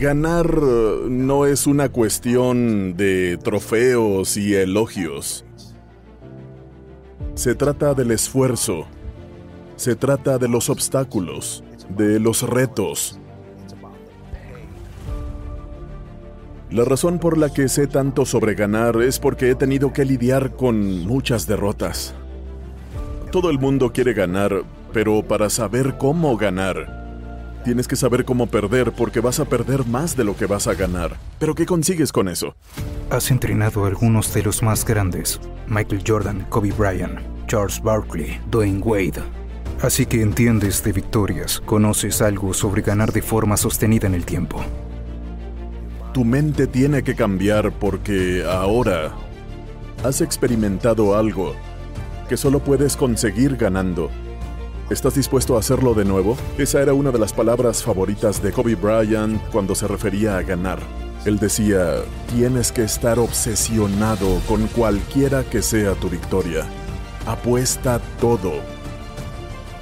Ganar eh, no es una cuestión de trofeos y elogios. Se trata del esfuerzo. Se trata de los obstáculos, de los retos. La razón por la que sé tanto sobre ganar es porque he tenido que lidiar con muchas derrotas. Todo el mundo quiere ganar, pero para saber cómo ganar, Tienes que saber cómo perder porque vas a perder más de lo que vas a ganar. Pero ¿qué consigues con eso? Has entrenado a algunos de los más grandes. Michael Jordan, Kobe Bryant, Charles Barkley, Dwayne Wade. Así que entiendes de victorias, conoces algo sobre ganar de forma sostenida en el tiempo. Tu mente tiene que cambiar porque ahora has experimentado algo que solo puedes conseguir ganando. ¿Estás dispuesto a hacerlo de nuevo? Esa era una de las palabras favoritas de Kobe Bryant cuando se refería a ganar. Él decía, tienes que estar obsesionado con cualquiera que sea tu victoria. Apuesta todo.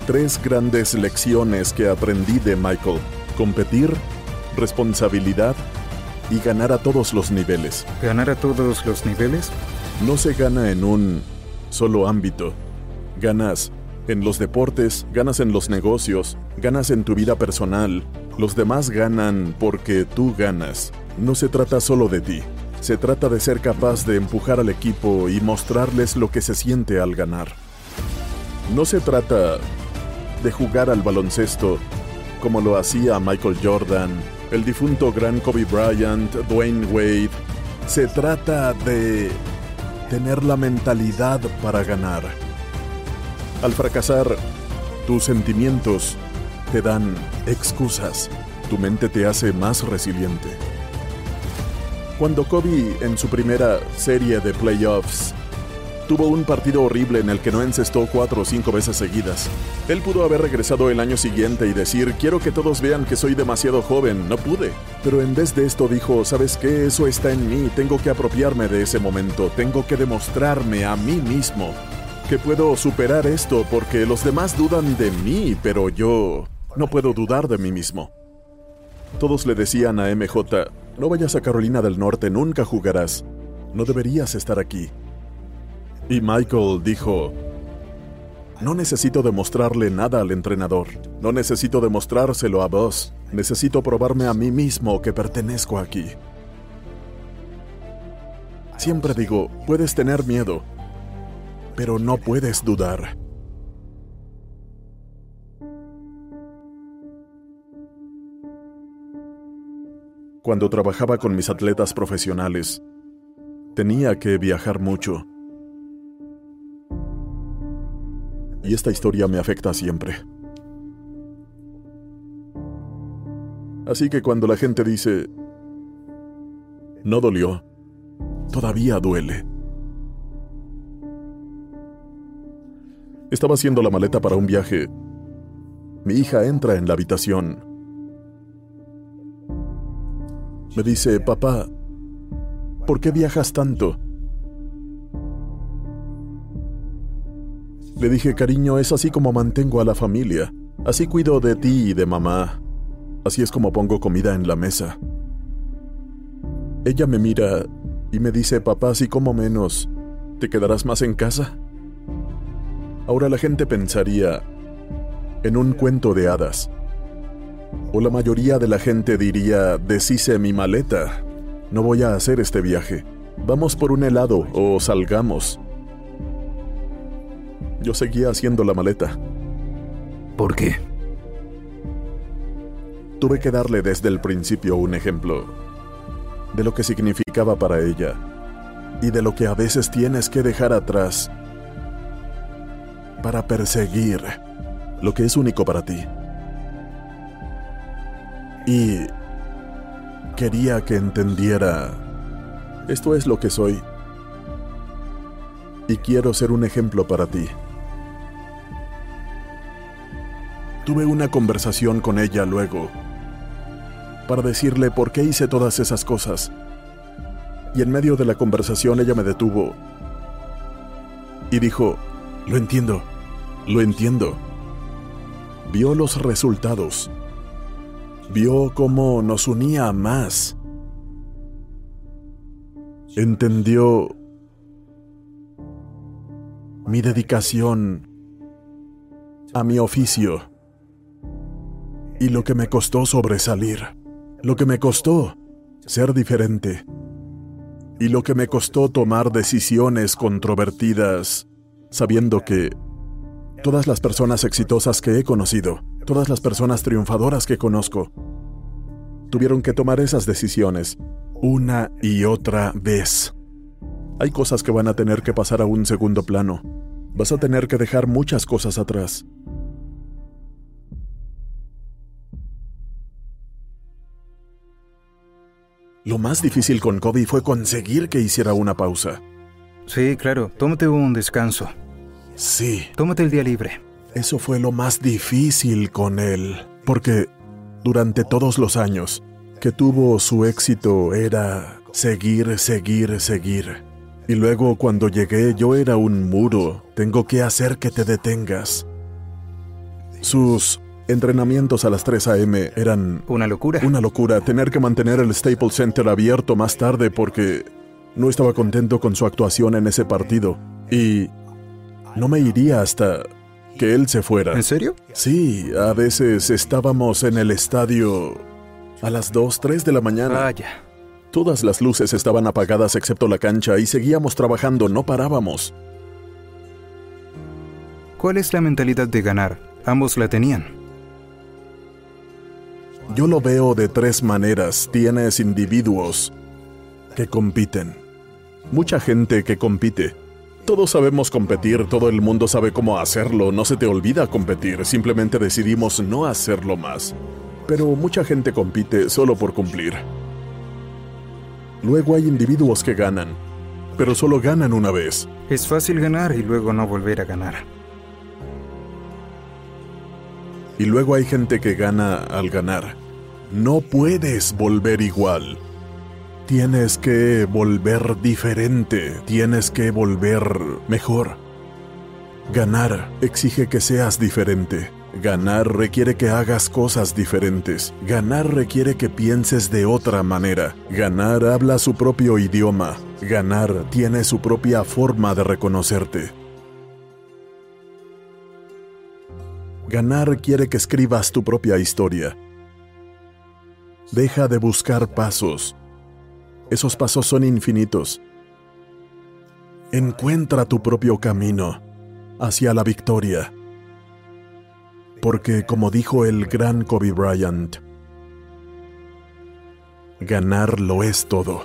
Tres grandes lecciones que aprendí de Michael. Competir, responsabilidad y ganar a todos los niveles. ¿Ganar a todos los niveles? No se gana en un solo ámbito. Ganas en los deportes, ganas en los negocios, ganas en tu vida personal. Los demás ganan porque tú ganas. No se trata solo de ti. Se trata de ser capaz de empujar al equipo y mostrarles lo que se siente al ganar. No se trata de jugar al baloncesto como lo hacía Michael Jordan, el difunto gran Kobe Bryant, Dwayne Wade. Se trata de tener la mentalidad para ganar al fracasar, tus sentimientos te dan excusas. Tu mente te hace más resiliente. Cuando Kobe, en su primera serie de playoffs, tuvo un partido horrible en el que no encestó cuatro o cinco veces seguidas. Él pudo haber regresado el año siguiente y decir, quiero que todos vean que soy demasiado joven, no pude. Pero en vez de esto dijo, ¿sabes qué? Eso está en mí, tengo que apropiarme de ese momento, tengo que demostrarme a mí mismo que puedo superar esto porque los demás dudan de mí, pero yo no puedo dudar de mí mismo. Todos le decían a MJ, no vayas a Carolina del Norte, nunca jugarás. No deberías estar aquí. Y Michael dijo, no necesito demostrarle nada al entrenador, no necesito demostrárselo a vos, necesito probarme a mí mismo que pertenezco aquí. Siempre digo, puedes tener miedo, pero no puedes dudar. Cuando trabajaba con mis atletas profesionales, tenía que viajar mucho. Y esta historia me afecta siempre. Así que cuando la gente dice, no dolió, todavía duele. Estaba haciendo la maleta para un viaje. Mi hija entra en la habitación. Me dice, papá, ¿por qué viajas tanto? Le dije, cariño, es así como mantengo a la familia. Así cuido de ti y de mamá. Así es como pongo comida en la mesa. Ella me mira y me dice, papá, si como menos, ¿te quedarás más en casa? Ahora la gente pensaría, en un cuento de hadas. O la mayoría de la gente diría, deshice mi maleta, no voy a hacer este viaje, vamos por un helado o salgamos. Yo seguía haciendo la maleta. ¿Por qué? Tuve que darle desde el principio un ejemplo de lo que significaba para ella y de lo que a veces tienes que dejar atrás para perseguir lo que es único para ti. Y quería que entendiera, esto es lo que soy. Y quiero ser un ejemplo para ti. Tuve una conversación con ella luego para decirle por qué hice todas esas cosas. Y en medio de la conversación ella me detuvo y dijo, lo entiendo, lo entiendo. Vio los resultados. Vio cómo nos unía más. Entendió mi dedicación a mi oficio y lo que me costó sobresalir, lo que me costó ser diferente y lo que me costó tomar decisiones controvertidas sabiendo que todas las personas exitosas que he conocido, todas las personas triunfadoras que conozco, tuvieron que tomar esas decisiones una y otra vez. Hay cosas que van a tener que pasar a un segundo plano. Vas a tener que dejar muchas cosas atrás. Lo más difícil con Kobe fue conseguir que hiciera una pausa. Sí, claro, tómate un descanso. Sí, Tómate el día libre. eso fue lo más difícil con él, porque durante todos los años que tuvo su éxito era seguir, seguir, seguir. Y luego cuando llegué yo era un muro, tengo que hacer que te detengas. Sus entrenamientos a las 3 a.m. eran Una locura. una locura tener que mantener el Staples Center abierto más tarde porque no estaba contento con su actuación en ese partido y no me iría hasta que él se fuera. ¿En serio? Sí, a veces estábamos en el estadio a las 2, 3 de la mañana. Vaya. Todas las luces estaban apagadas excepto la cancha y seguíamos trabajando, no parábamos. ¿Cuál es la mentalidad de ganar? Ambos la tenían. Yo lo veo de tres maneras. Tienes individuos que compiten. Mucha gente que compite. Todos sabemos competir, todo el mundo sabe cómo hacerlo, no se te olvida competir, simplemente decidimos no hacerlo más. Pero mucha gente compite solo por cumplir. Luego hay individuos que ganan, pero solo ganan una vez. Es fácil ganar y luego no volver a ganar. Y luego hay gente que gana al ganar. No puedes volver igual. Tienes que volver diferente. Tienes que volver mejor. Ganar exige que seas diferente. Ganar requiere que hagas cosas diferentes. Ganar requiere que pienses de otra manera. Ganar habla su propio idioma. Ganar tiene su propia forma de reconocerte. Ganar quiere que escribas tu propia historia. Deja de buscar pasos. Esos pasos son infinitos. Encuentra tu propio camino hacia la victoria. Porque como dijo el gran Kobe Bryant, ganar lo es todo.